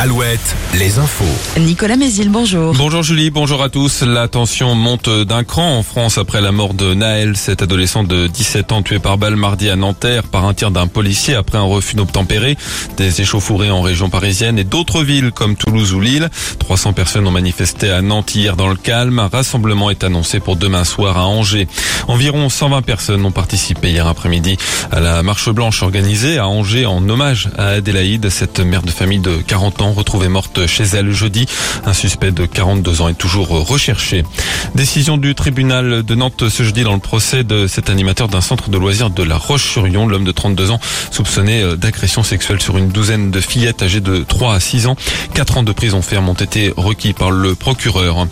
Alouette, les infos. Nicolas Mézil, bonjour. Bonjour Julie, bonjour à tous. La tension monte d'un cran en France après la mort de Naël, cet adolescent de 17 ans tué par balle mardi à Nanterre par un tir d'un policier après un refus d'obtempérer. Des échauffourées en région parisienne et d'autres villes comme Toulouse ou Lille. 300 personnes ont manifesté à Nantes hier dans le calme. Un rassemblement est annoncé pour demain soir à Angers. Environ 120 personnes ont participé hier après-midi à la marche blanche organisée à Angers en hommage à Adélaïde, cette mère de famille de 40 ans retrouvée morte chez elle jeudi. Un suspect de 42 ans est toujours recherché. Décision du tribunal de Nantes ce jeudi dans le procès de cet animateur d'un centre de loisirs de la Roche-sur-Yon, l'homme de 32 ans soupçonné euh, d'agression sexuelle sur une douzaine de fillettes âgées de 3 à 6 ans. 4 ans de prison ferme ont été requis par le procureur.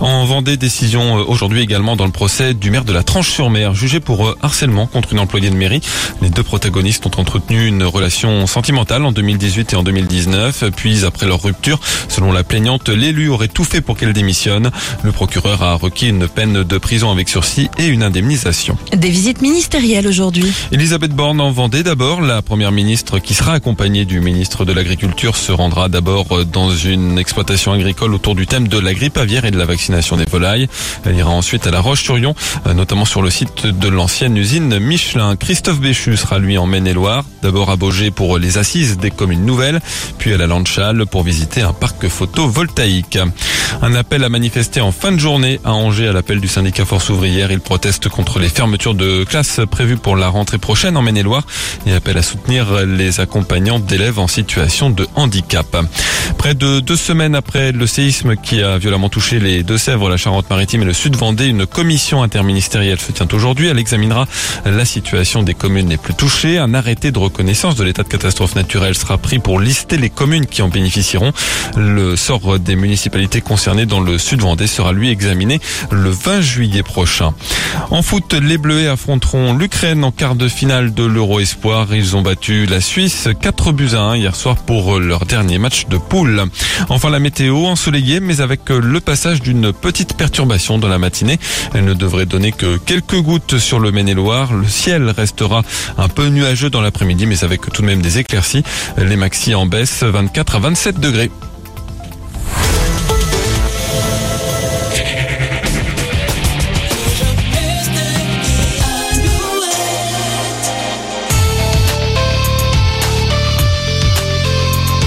En Vendée, décision euh, aujourd'hui également dans le procès du maire de la Tranche-sur-Mer, jugé pour euh, harcèlement contre une employée de mairie. Les deux protagonistes ont entretenu une relation sentimentale en 2018 et en 2019, puis après leur rupture. Selon la plaignante, l'élu aurait tout fait pour qu'elle démissionne. Le procureur a requis une peine de prison avec sursis et une indemnisation. Des visites ministérielles aujourd'hui. Elisabeth Borne en Vendée d'abord. La première ministre qui sera accompagnée du ministre de l'Agriculture se rendra d'abord dans une exploitation agricole autour du thème de la grippe aviaire et de la vaccination des volailles. Elle ira ensuite à la Roche-sur-Yon, notamment sur le site de l'ancienne usine Michelin. Christophe Béchu sera lui en Maine-et-Loire. D'abord à Beaugé pour les assises des communes nouvelles, puis à la Pour visiter un parc photovoltaïque. Un appel à manifester en fin de journée à Angers à l'appel du syndicat Force ouvrière. Il proteste contre les fermetures de classes prévues pour la rentrée prochaine en Maine-et-Loire et appelle à soutenir les accompagnants d'élèves en situation de handicap. Près de deux semaines après le séisme qui a violemment touché les Deux-Sèvres, la Charente-Maritime et le Sud-Vendée, une commission interministérielle se tient aujourd'hui. Elle examinera la situation des communes les plus touchées. Un arrêté de reconnaissance de l'état de catastrophe naturelle sera pris pour lister les communes qui en bénéficieront. Le sort des municipalités concernées dans le Sud-Vendée sera lui examiné le 20 juillet prochain. En foot, les Bleus affronteront l'Ukraine en quart de finale de l'Euro Espoir. Ils ont battu la Suisse 4 buts à 1 hier soir pour leur dernier match de poule. Enfin, la météo ensoleillée, mais avec le passage d'une petite perturbation dans la matinée. Elle ne devrait donner que quelques gouttes sur le Maine-et-Loire. Le ciel restera un peu nuageux dans l'après-midi, mais avec tout de même des éclaircies. Les maxi en baisse 24 à 27 degrés.